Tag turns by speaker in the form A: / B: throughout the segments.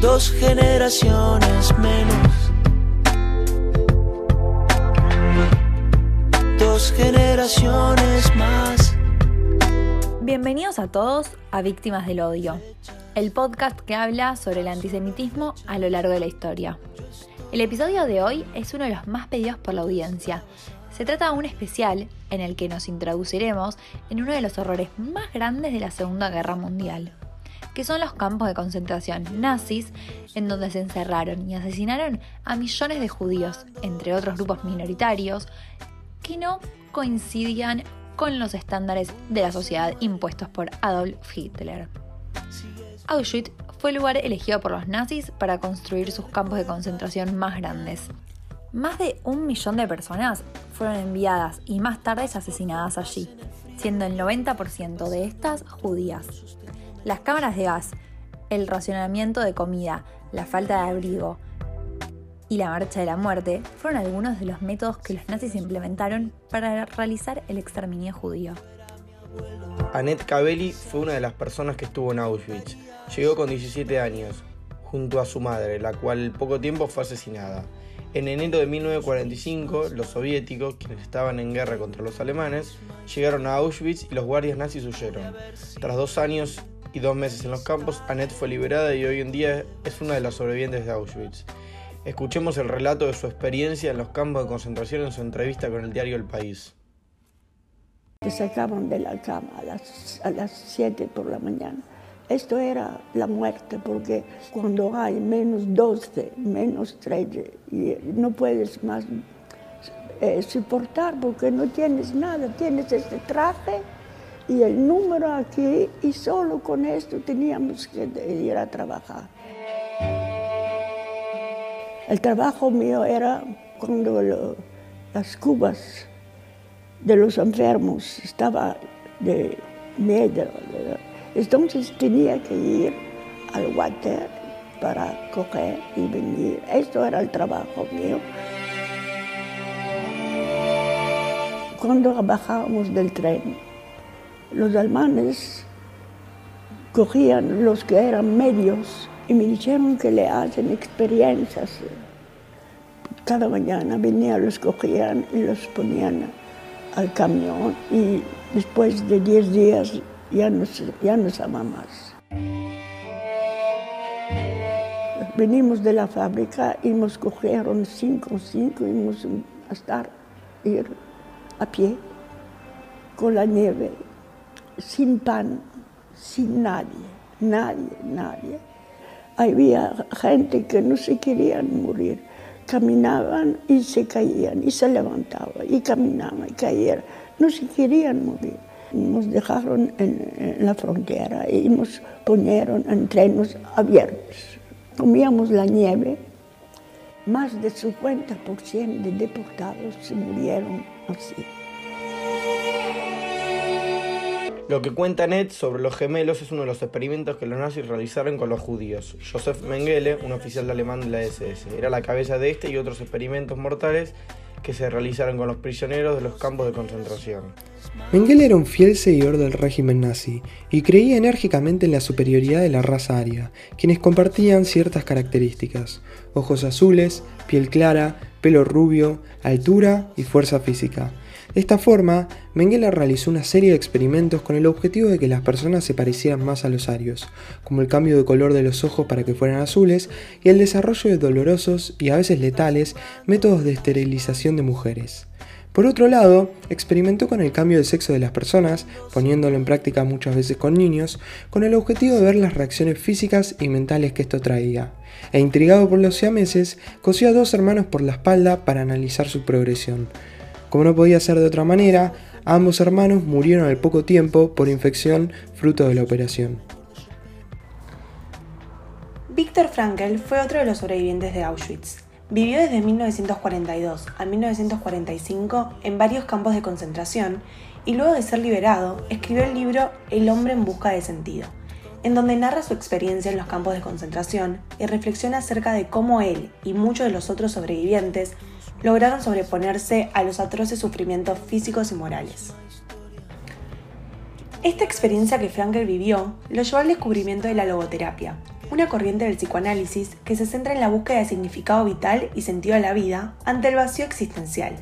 A: dos generaciones menos. Dos generaciones más.
B: Bienvenidos a todos a Víctimas del Odio, el podcast que habla sobre el antisemitismo a lo largo de la historia. El episodio de hoy es uno de los más pedidos por la audiencia. Se trata de un especial en el que nos introduciremos en uno de los horrores más grandes de la Segunda Guerra Mundial, que son los campos de concentración nazis, en donde se encerraron y asesinaron a millones de judíos, entre otros grupos minoritarios, que no coincidían con los estándares de la sociedad impuestos por Adolf Hitler. Auschwitz fue el lugar elegido por los nazis para construir sus campos de concentración más grandes. Más de un millón de personas fueron enviadas y más tarde asesinadas allí, siendo el 90% de estas judías. Las cámaras de gas, el racionamiento de comida, la falta de abrigo y la marcha de la muerte fueron algunos de los métodos que los nazis implementaron para realizar el exterminio judío.
C: Annette Cabelli fue una de las personas que estuvo en Auschwitz Llegó con 17 años, junto a su madre, la cual poco tiempo fue asesinada. En enero de 1945, los soviéticos, quienes estaban en guerra contra los alemanes, llegaron a Auschwitz y los guardias nazis huyeron. Tras dos años y dos meses en los campos, Annette fue liberada y hoy en día es una de las sobrevivientes de Auschwitz. Escuchemos el relato de su experiencia en los campos de concentración en su entrevista con el diario El País.
D: Te sacaban de la cama a las, a las 7 por la mañana esto era la muerte, porque cuando hay menos 12, menos 13, y no puedes más eh, soportar porque no tienes nada, tienes este traje y el número aquí, y solo con esto teníamos que ir a trabajar. El trabajo mío era cuando las cubas de los enfermos estaban de miedo, entonces tenía que ir al water para coger y venir. Esto era el trabajo mío. Cuando bajábamos del tren, los alemanes cogían los que eran medios y me dijeron que le hacen experiencias. Cada mañana venían, los cogían y los ponían al camión y después de 10 días ya no, ya no más. Venimos de la fábrica y nos cogieron cinco, cinco, y íbamos a estar, a pie, con la nieve, sin pan, sin nadie, nadie, nadie. Había gente que no se querían morir, caminaban y se caían, y se levantaban, y caminaban y caían, no se querían morir. Nos dejaron en, la frontera y nos ponieron en trenes abiertos. Comíamos la nieve. Más del 50% de deportados se murieron así.
C: Lo que cuenta Ned sobre los gemelos es uno de los experimentos que los nazis realizaron con los judíos. Josef Mengele, un oficial alemán de la SS, era la cabeza de este y otros experimentos mortales que se realizaron con los prisioneros de los campos de concentración.
E: Mengele era un fiel seguidor del régimen nazi y creía enérgicamente en la superioridad de la raza aria, quienes compartían ciertas características, ojos azules, piel clara, pelo rubio, altura y fuerza física. De esta forma, Mengele realizó una serie de experimentos con el objetivo de que las personas se parecieran más a los arios, como el cambio de color de los ojos para que fueran azules y el desarrollo de dolorosos y a veces letales métodos de esterilización de mujeres. Por otro lado, experimentó con el cambio de sexo de las personas, poniéndolo en práctica muchas veces con niños, con el objetivo de ver las reacciones físicas y mentales que esto traía. E intrigado por los siameses, cosió a dos hermanos por la espalda para analizar su progresión. Como no podía ser de otra manera, ambos hermanos murieron al poco tiempo por infección fruto de la operación.
F: Víctor Frankl fue otro de los sobrevivientes de Auschwitz. Vivió desde 1942 a 1945 en varios campos de concentración y luego de ser liberado escribió el libro El hombre en busca de sentido, en donde narra su experiencia en los campos de concentración y reflexiona acerca de cómo él y muchos de los otros sobrevivientes lograron sobreponerse a los atroces sufrimientos físicos y morales. Esta experiencia que Frankel vivió lo llevó al descubrimiento de la logoterapia, una corriente del psicoanálisis que se centra en la búsqueda de significado vital y sentido a la vida ante el vacío existencial.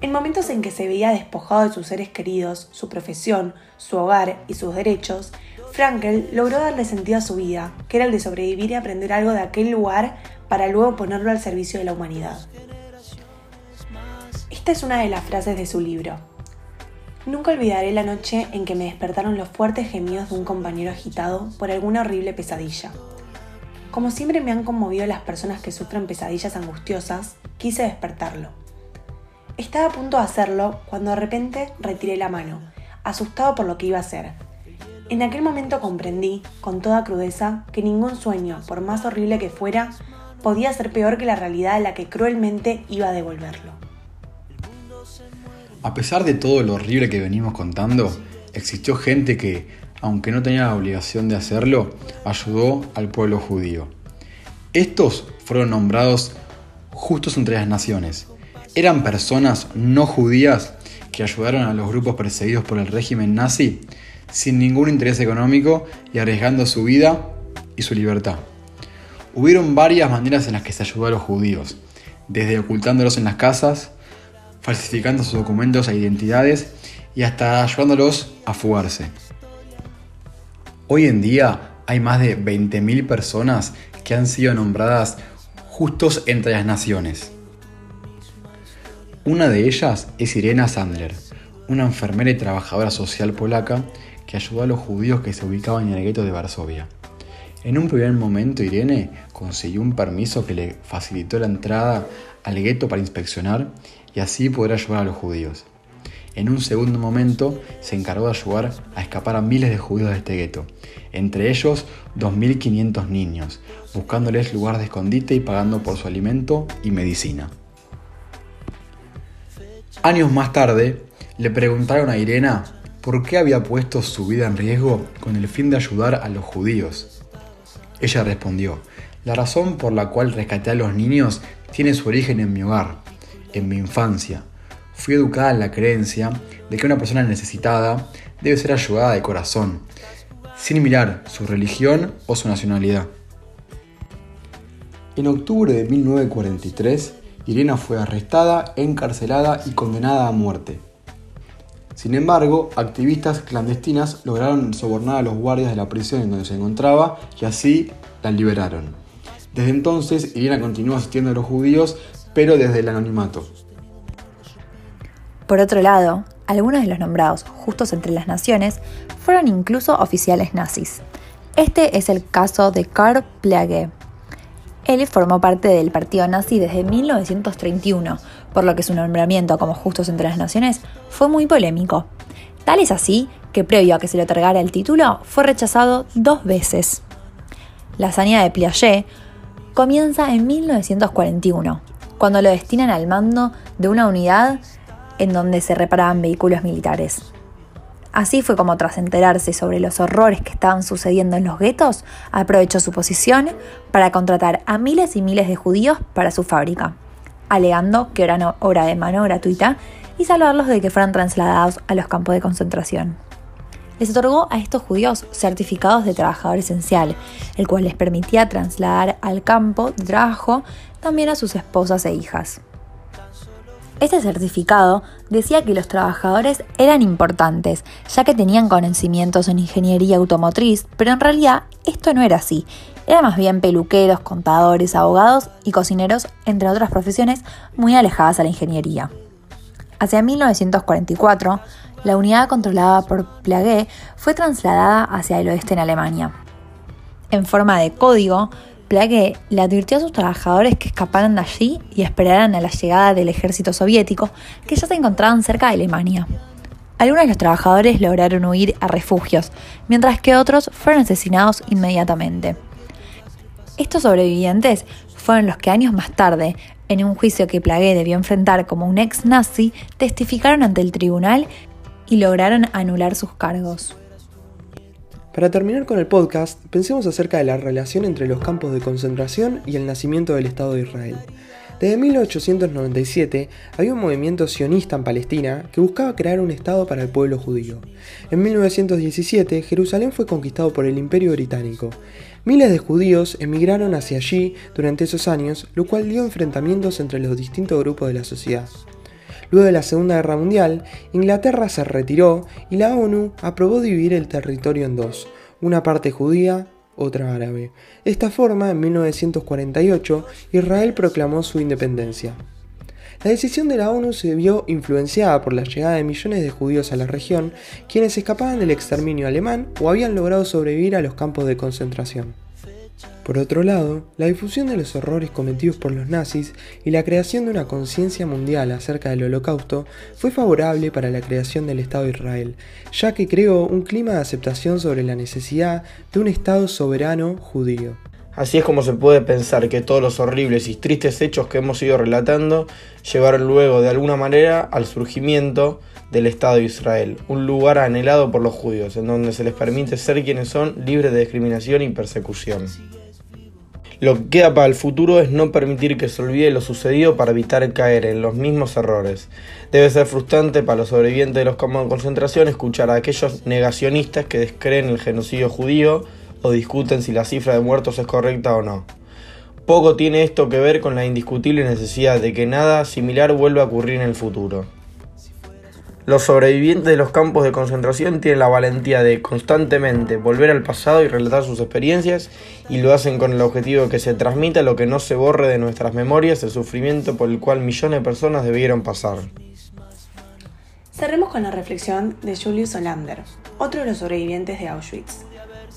F: En momentos en que se veía despojado de sus seres queridos, su profesión, su hogar y sus derechos, Frankel logró darle sentido a su vida, que era el de sobrevivir y aprender algo de aquel lugar para luego ponerlo al servicio de la humanidad. Esta es una de las frases de su libro. Nunca olvidaré la noche en que me despertaron los fuertes gemidos de un compañero agitado por alguna horrible pesadilla. Como siempre me han conmovido las personas que sufren pesadillas angustiosas, quise despertarlo. Estaba a punto de hacerlo cuando de repente retiré la mano, asustado por lo que iba a hacer. En aquel momento comprendí, con toda crudeza, que ningún sueño, por más horrible que fuera, podía ser peor que la realidad a la que cruelmente iba a devolverlo.
G: A pesar de todo lo horrible que venimos contando, existió gente que, aunque no tenía la obligación de hacerlo, ayudó al pueblo judío. Estos fueron nombrados justos entre las naciones. Eran personas no judías que ayudaron a los grupos perseguidos por el régimen nazi sin ningún interés económico y arriesgando su vida y su libertad. Hubieron varias maneras en las que se ayudó a los judíos, desde ocultándolos en las casas, falsificando sus documentos e identidades y hasta ayudándolos a fugarse. Hoy en día hay más de 20.000 personas que han sido nombradas justos entre las naciones. Una de ellas es Irena Sandler, una enfermera y trabajadora social polaca que ayudó a los judíos que se ubicaban en el gueto de Varsovia. En un primer momento Irene consiguió un permiso que le facilitó la entrada al gueto para inspeccionar y así poder ayudar a los judíos. En un segundo momento se encargó de ayudar a escapar a miles de judíos de este gueto, entre ellos 2.500 niños, buscándoles lugar de escondite y pagando por su alimento y medicina. Años más tarde, le preguntaron a Irena por qué había puesto su vida en riesgo con el fin de ayudar a los judíos. Ella respondió, la razón por la cual rescaté a los niños tiene su origen en mi hogar, en mi infancia. Fui educada en la creencia de que una persona necesitada debe ser ayudada de corazón, sin mirar su religión o su nacionalidad. En octubre de 1943, Irena fue arrestada, encarcelada y condenada a muerte. Sin embargo, activistas clandestinas lograron sobornar a los guardias de la prisión en donde se encontraba y así la liberaron. Desde entonces, Irena continuó asistiendo a los judíos, pero desde el anonimato.
B: Por otro lado, algunos de los nombrados justos entre las naciones fueron incluso oficiales nazis. Este es el caso de Karl Plage. Él formó parte del partido nazi desde 1931, por lo que su nombramiento como justos entre las naciones fue muy polémico. Tal es así que previo a que se le otorgara el título fue rechazado dos veces. La hazaña de Piaget comienza en 1941, cuando lo destinan al mando de una unidad en donde se reparaban vehículos militares. Así fue como tras enterarse sobre los horrores que estaban sucediendo en los guetos, aprovechó su posición para contratar a miles y miles de judíos para su fábrica, alegando que eran obra de mano gratuita y salvarlos de que fueran trasladados a los campos de concentración. Les otorgó a estos judíos certificados de trabajador esencial, el cual les permitía trasladar al campo de trabajo también a sus esposas e hijas. Este certificado decía que los trabajadores eran importantes, ya que tenían conocimientos en ingeniería automotriz, pero en realidad esto no era así. Eran más bien peluqueros, contadores, abogados y cocineros, entre otras profesiones muy alejadas a la ingeniería. Hacia 1944, la unidad controlada por Plague fue trasladada hacia el oeste en Alemania. En forma de código, Plague le advirtió a sus trabajadores que escaparan de allí y esperaran a la llegada del ejército soviético, que ya se encontraban cerca de Alemania. Algunos de los trabajadores lograron huir a refugios, mientras que otros fueron asesinados inmediatamente. Estos sobrevivientes fueron los que años más tarde, en un juicio que Plague debió enfrentar como un ex nazi, testificaron ante el tribunal y lograron anular sus cargos.
E: Para terminar con el podcast, pensemos acerca de la relación entre los campos de concentración y el nacimiento del Estado de Israel. Desde 1897 había un movimiento sionista en Palestina que buscaba crear un Estado para el pueblo judío. En 1917 Jerusalén fue conquistado por el Imperio Británico. Miles de judíos emigraron hacia allí durante esos años, lo cual dio enfrentamientos entre los distintos grupos de la sociedad. Luego de la Segunda Guerra Mundial, Inglaterra se retiró y la ONU aprobó dividir el territorio en dos, una parte judía otra árabe. De esta forma, en 1948, Israel proclamó su independencia. La decisión de la ONU se vio influenciada por la llegada de millones de judíos a la región, quienes escapaban del exterminio alemán o habían logrado sobrevivir a los campos de concentración. Por otro lado, la difusión de los horrores cometidos por los nazis y la creación de una conciencia mundial acerca del holocausto fue favorable para la creación del Estado de Israel, ya que creó un clima de aceptación sobre la necesidad de un Estado soberano judío.
C: Así es como se puede pensar que todos los horribles y tristes hechos que hemos ido relatando llevaron luego de alguna manera al surgimiento del Estado de Israel, un lugar anhelado por los judíos, en donde se les permite ser quienes son libres de discriminación y persecución. Lo que queda para el futuro es no permitir que se olvide lo sucedido para evitar caer en los mismos errores. Debe ser frustrante para los sobrevivientes de los campos de concentración escuchar a aquellos negacionistas que descreen el genocidio judío o discuten si la cifra de muertos es correcta o no. Poco tiene esto que ver con la indiscutible necesidad de que nada similar vuelva a ocurrir en el futuro. Los sobrevivientes de los campos de concentración tienen la valentía de constantemente volver al pasado y relatar sus experiencias y lo hacen con el objetivo de que se transmita lo que no se borre de nuestras memorias el sufrimiento por el cual millones de personas debieron pasar.
F: Cerremos con la reflexión de Julius Hollander, otro de los sobrevivientes de Auschwitz.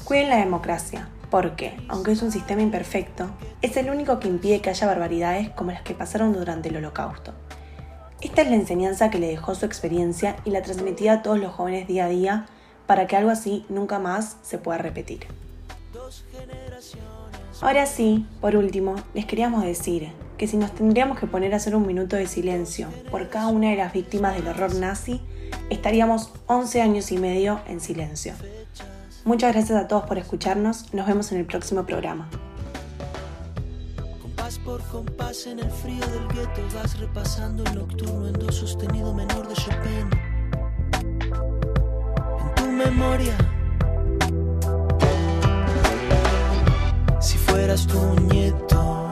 F: Cuiden la democracia, porque, aunque es un sistema imperfecto, es el único que impide que haya barbaridades como las que pasaron durante el Holocausto. Esta es la enseñanza que le dejó su experiencia y la transmitía a todos los jóvenes día a día para que algo así nunca más se pueda repetir. Ahora sí, por último, les queríamos decir que si nos tendríamos que poner a hacer un minuto de silencio por cada una de las víctimas del horror nazi, estaríamos 11 años y medio en silencio. Muchas gracias a todos por escucharnos, nos vemos en el próximo programa
A: por compás en el frío del gueto vas repasando el nocturno en do sostenido menor de Chopin. En tu memoria, si fueras tu nieto.